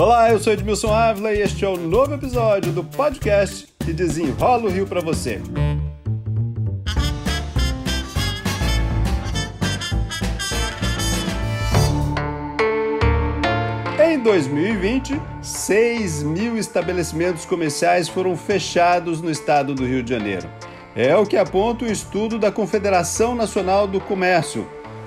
Olá, eu sou Edmilson Ávila e este é o novo episódio do podcast que desenrola o Rio para você. Em 2020, 6 mil estabelecimentos comerciais foram fechados no estado do Rio de Janeiro. É o que aponta o estudo da Confederação Nacional do Comércio.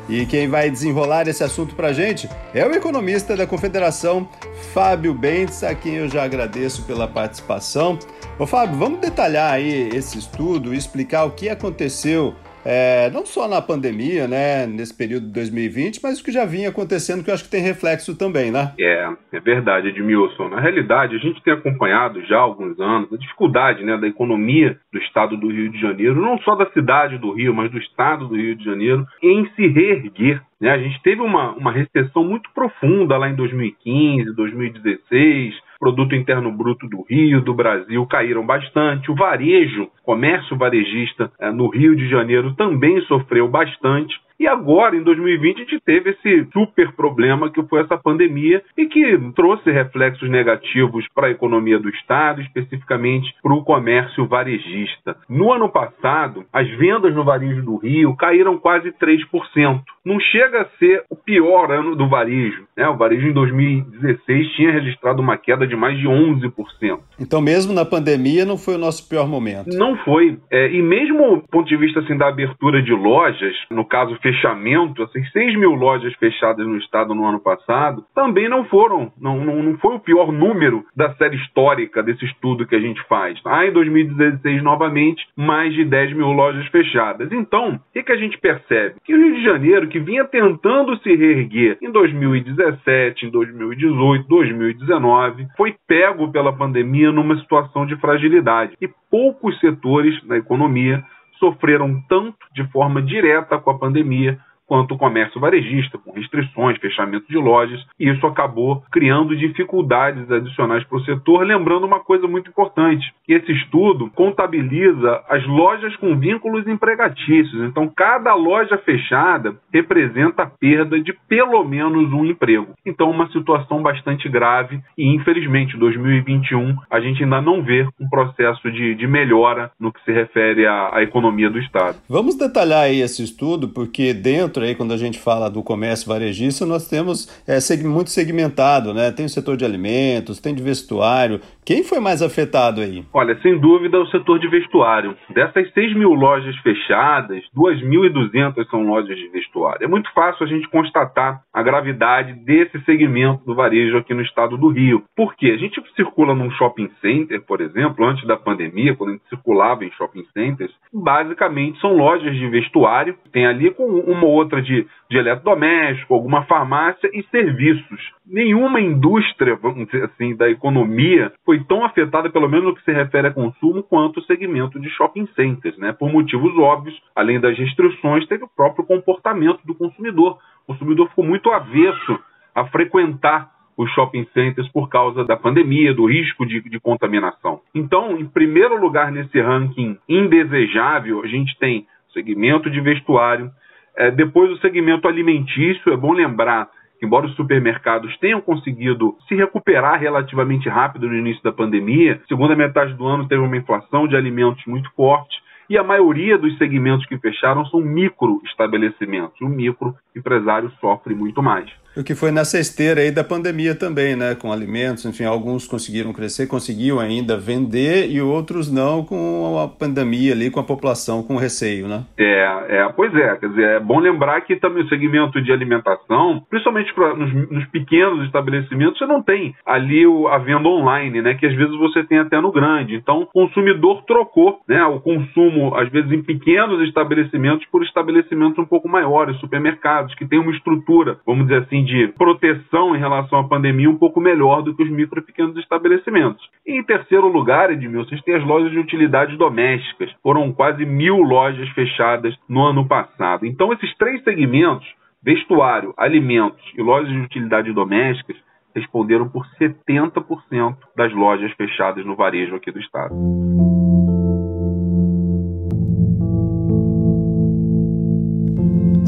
E quem vai desenrolar esse assunto para a gente é o economista da Confederação, Fábio Bentes, a quem eu já agradeço pela participação. Ô Fábio, vamos detalhar aí esse estudo e explicar o que aconteceu é, não só na pandemia, né, nesse período de 2020, mas o que já vinha acontecendo, que eu acho que tem reflexo também, né? É, é verdade, Edmilson. Na realidade, a gente tem acompanhado já há alguns anos a dificuldade né, da economia do estado do Rio de Janeiro, não só da cidade do Rio, mas do estado do Rio de Janeiro, em se reerguer. Né? A gente teve uma, uma recessão muito profunda lá em 2015, 2016 produto interno bruto do Rio, do Brasil caíram bastante. O varejo, comércio varejista eh, no Rio de Janeiro também sofreu bastante. E agora, em 2020, a gente teve esse super problema que foi essa pandemia e que trouxe reflexos negativos para a economia do Estado, especificamente para o comércio varejista. No ano passado, as vendas no varejo do Rio caíram quase 3%. Não chega a ser o pior ano do varejo. Né? O varejo em 2016 tinha registrado uma queda de mais de 11%. Então, mesmo na pandemia, não foi o nosso pior momento? Não foi. É, e mesmo do ponto de vista assim, da abertura de lojas, no caso fechamento, assim, 6 mil lojas fechadas no estado no ano passado, também não foram, não, não, não foi o pior número da série histórica desse estudo que a gente faz. Ah, em 2016, novamente, mais de 10 mil lojas fechadas. Então, o que a gente percebe? Que o Rio de Janeiro, que vinha tentando se reerguer em 2017, em 2018, 2019, foi pego pela pandemia numa situação de fragilidade. E poucos setores da economia sofreram tanto de forma direta com a pandemia quanto o comércio varejista, com restrições, fechamento de lojas, e isso acabou criando dificuldades adicionais para o setor. Lembrando uma coisa muito importante: esse estudo contabiliza as lojas com vínculos empregatícios. Então, cada loja fechada representa a perda de pelo menos um emprego. Então, uma situação bastante grave e, infelizmente, 2021 a gente ainda não vê um processo de, de melhora no que se refere à, à economia do Estado. Vamos detalhar aí esse estudo, porque dentro aí, quando a gente fala do comércio varejista, nós temos é, muito segmentado, né? Tem o setor de alimentos, tem de vestuário. Quem foi mais afetado aí? Olha, sem dúvida o setor de vestuário. Dessas 6 mil lojas fechadas, 2.200 são lojas de vestuário. É muito fácil a gente constatar a gravidade desse segmento do varejo aqui no estado do Rio. Por quê? A gente circula num shopping center, por exemplo, antes da pandemia, quando a gente circulava em shopping centers, basicamente são lojas de vestuário, tem ali com uma outra outra de, de eletrodoméstico, alguma farmácia e serviços. Nenhuma indústria, vamos dizer assim, da economia foi tão afetada, pelo menos no que se refere a consumo, quanto o segmento de shopping centers, né? Por motivos óbvios, além das restrições, teve o próprio comportamento do consumidor. O consumidor ficou muito avesso a frequentar os shopping centers por causa da pandemia, do risco de, de, contaminação. Então, em primeiro lugar nesse ranking indesejável, a gente tem segmento de vestuário, é, depois, o segmento alimentício, é bom lembrar que, embora os supermercados tenham conseguido se recuperar relativamente rápido no início da pandemia, segunda metade do ano teve uma inflação de alimentos muito forte e a maioria dos segmentos que fecharam são micro estabelecimentos. O micro empresário sofre muito mais. O que foi nessa esteira aí da pandemia também, né? Com alimentos, enfim, alguns conseguiram crescer, conseguiam ainda vender e outros não com a pandemia ali, com a população com receio, né? É, é pois é. Quer dizer, é bom lembrar que também o segmento de alimentação, principalmente pra, nos, nos, pequenos estabelecimentos, você não tem ali o, a venda online, né? Que às vezes você tem até no grande. Então, o consumidor trocou né, o consumo, às vezes, em pequenos estabelecimentos por estabelecimentos um pouco maiores, supermercados, que têm uma estrutura, vamos dizer assim, de proteção em relação à pandemia um pouco melhor do que os micro e pequenos estabelecimentos. E em terceiro lugar, Edmilson, vocês têm as lojas de utilidades domésticas. Foram quase mil lojas fechadas no ano passado. Então, esses três segmentos, vestuário, alimentos e lojas de utilidades domésticas, responderam por 70% das lojas fechadas no varejo aqui do estado.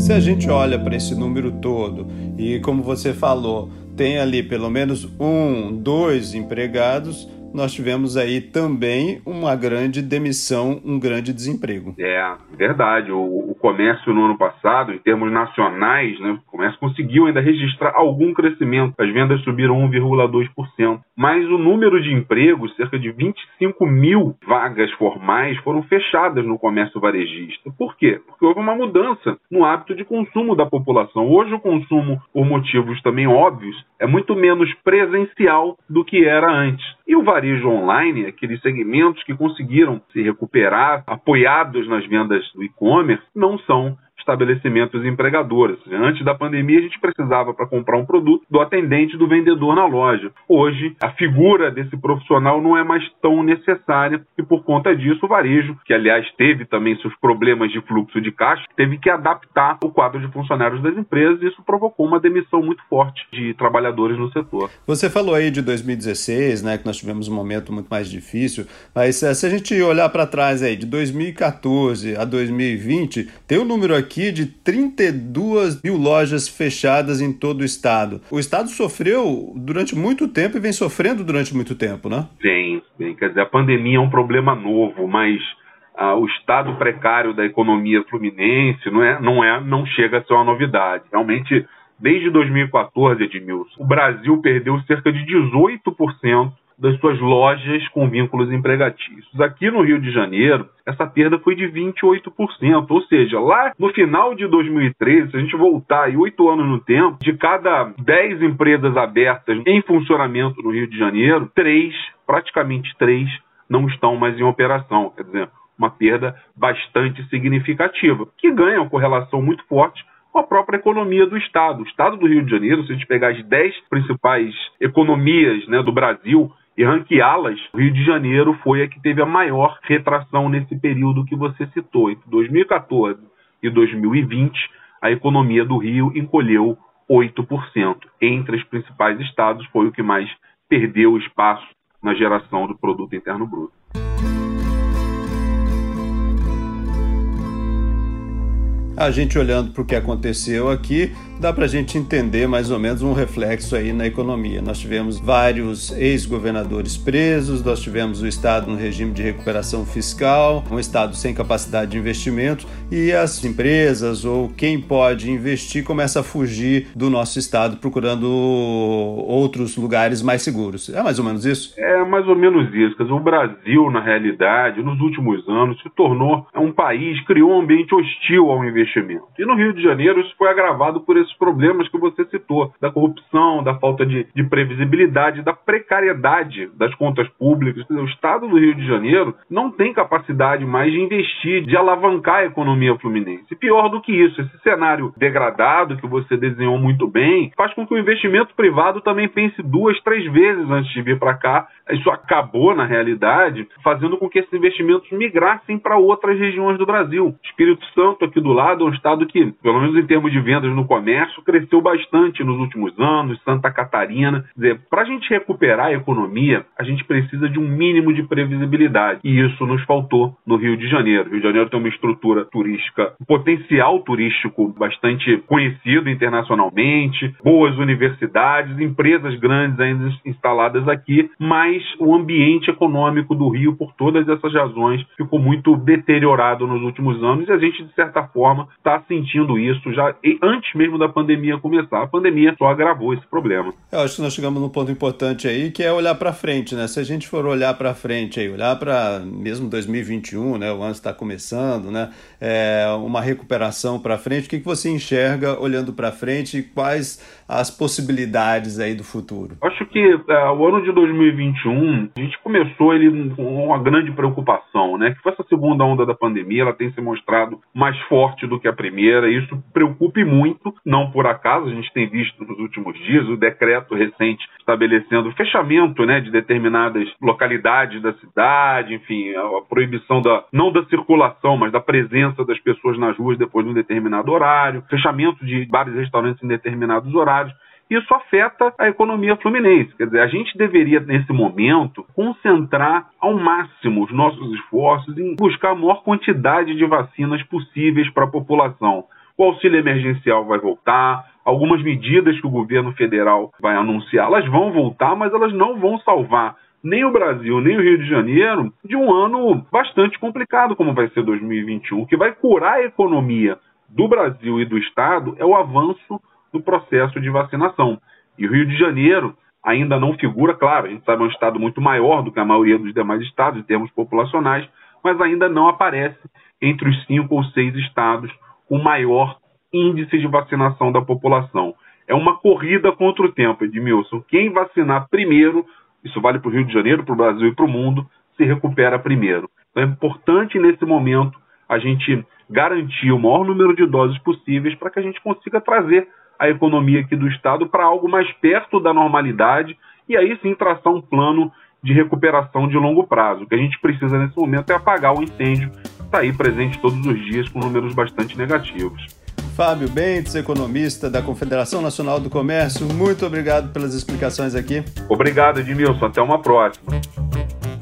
Se a gente olha para esse número todo e, como você falou, tem ali pelo menos um, dois empregados, nós tivemos aí também uma grande demissão, um grande desemprego. É, verdade. O, o comércio no ano passado, em termos nacionais, né, o comércio conseguiu ainda registrar algum crescimento. As vendas subiram 1,2%. Mas o número de empregos, cerca de 25 mil vagas formais, foram fechadas no comércio varejista. Por quê? Porque houve uma mudança no hábito de consumo da população. Hoje, o consumo, por motivos também óbvios, é muito menos presencial do que era antes. E o varejo online, aqueles segmentos que conseguiram se recuperar, apoiados nas vendas do e-commerce, não são estabelecimentos empregadores. Antes da pandemia, a gente precisava, para comprar um produto, do atendente, do vendedor na loja. Hoje, a figura desse profissional não é mais tão necessária e, por conta disso, o varejo, que aliás teve também seus problemas de fluxo de caixa, teve que adaptar o quadro de funcionários das empresas e isso provocou uma demissão muito forte de trabalhadores no setor. Você falou aí de 2016, né, que nós tivemos um momento muito mais difícil, mas eh, se a gente olhar para trás aí, de 2014 a 2020, tem um número aqui aqui de 32 mil lojas fechadas em todo o estado. O estado sofreu durante muito tempo e vem sofrendo durante muito tempo, né? Vem, vem. Quer dizer, a pandemia é um problema novo, mas ah, o estado precário da economia fluminense não, é, não, é, não chega a ser uma novidade. Realmente, desde 2014, Edmilson, o Brasil perdeu cerca de 18% das suas lojas com vínculos empregatícios. Aqui no Rio de Janeiro, essa perda foi de 28%, ou seja, lá no final de 2013, se a gente voltar aí oito anos no tempo, de cada 10 empresas abertas em funcionamento no Rio de Janeiro, três, praticamente três, não estão mais em operação. Quer dizer, uma perda bastante significativa, que ganha uma correlação muito forte com a própria economia do Estado. O Estado do Rio de Janeiro, se a gente pegar as 10 principais economias né, do Brasil, e ranqueá-las, o Rio de Janeiro foi a que teve a maior retração nesse período que você citou. Entre 2014 e 2020, a economia do Rio encolheu 8%. Entre os principais estados, foi o que mais perdeu espaço na geração do produto interno bruto. A gente olhando para o que aconteceu aqui, dá para a gente entender mais ou menos um reflexo aí na economia. Nós tivemos vários ex-governadores presos, nós tivemos o Estado no regime de recuperação fiscal, um Estado sem capacidade de investimento e as empresas ou quem pode investir começa a fugir do nosso Estado procurando outros lugares mais seguros. É mais ou menos isso? É mais ou menos isso. O Brasil, na realidade, nos últimos anos, se tornou um país, criou um ambiente hostil ao investimento investimento. E no Rio de Janeiro isso foi agravado por esses problemas que você citou, da corrupção, da falta de, de previsibilidade, da precariedade das contas públicas. O Estado do Rio de Janeiro não tem capacidade mais de investir, de alavancar a economia fluminense. E pior do que isso, esse cenário degradado que você desenhou muito bem faz com que o investimento privado também pense duas, três vezes antes de vir para cá. Isso acabou, na realidade, fazendo com que esses investimentos migrassem para outras regiões do Brasil. Espírito Santo, aqui do lado, Estado é um estado que, pelo menos em termos de vendas no comércio, cresceu bastante nos últimos anos, Santa Catarina. Para a gente recuperar a economia, a gente precisa de um mínimo de previsibilidade. E isso nos faltou no Rio de Janeiro. O Rio de Janeiro tem uma estrutura turística, um potencial turístico bastante conhecido internacionalmente, boas universidades, empresas grandes ainda instaladas aqui, mas o ambiente econômico do Rio, por todas essas razões, ficou muito deteriorado nos últimos anos e a gente, de certa forma, está sentindo isso já antes mesmo da pandemia começar. A pandemia só agravou esse problema. Eu acho que nós chegamos num ponto importante aí, que é olhar para frente, né? Se a gente for olhar para frente aí, olhar para mesmo 2021, né? O ano está começando, né? É, uma recuperação para frente. O que, que você enxerga olhando para frente e quais as possibilidades aí do futuro? Acho que é, o ano de 2021 a gente começou ele com uma grande preocupação, né? Que foi essa segunda onda da pandemia, ela tem se mostrado mais forte forte do que a primeira. Isso preocupe muito, não por acaso, a gente tem visto nos últimos dias o decreto recente estabelecendo fechamento né, de determinadas localidades da cidade, enfim, a, proibição da não da circulação, mas da presença das pessoas nas ruas depois de um determinado horário, fechamento de bares e restaurantes em determinados horários isso afeta a economia fluminense. Quer dizer, a gente deveria, nesse momento, concentrar ao máximo os nossos esforços em buscar a maior quantidade de vacinas possíveis para a população. O auxílio emergencial vai voltar, algumas medidas que o governo federal vai anunciar, elas vão voltar, mas elas não vão salvar nem o Brasil, nem o Rio de Janeiro de um ano bastante complicado como vai ser 2021. O que vai curar a economia do Brasil e do Estado é o avanço do processo de vacinação. E o Rio de Janeiro ainda não figura, claro, a gente sabe é um estado muito maior do que a maioria dos demais estados em termos populacionais, mas ainda não aparece entre os cinco ou seis estados com maior índice de vacinação da população. É uma corrida contra o tempo, Edmilson. Quem vacinar primeiro, isso vale para o Rio de Janeiro, para o Brasil e para o mundo, se recupera primeiro. Então é importante nesse momento a gente garantir o maior número de doses possíveis para que a gente consiga trazer a economia aqui do Estado para algo mais perto da normalidade e aí sim traçar um plano de recuperação de longo prazo. O que a gente precisa nesse momento é apagar o incêndio que está aí presente todos os dias com números bastante negativos. Fábio Bentes, economista da Confederação Nacional do Comércio, muito obrigado pelas explicações aqui. Obrigado, Edmilson. Até uma próxima.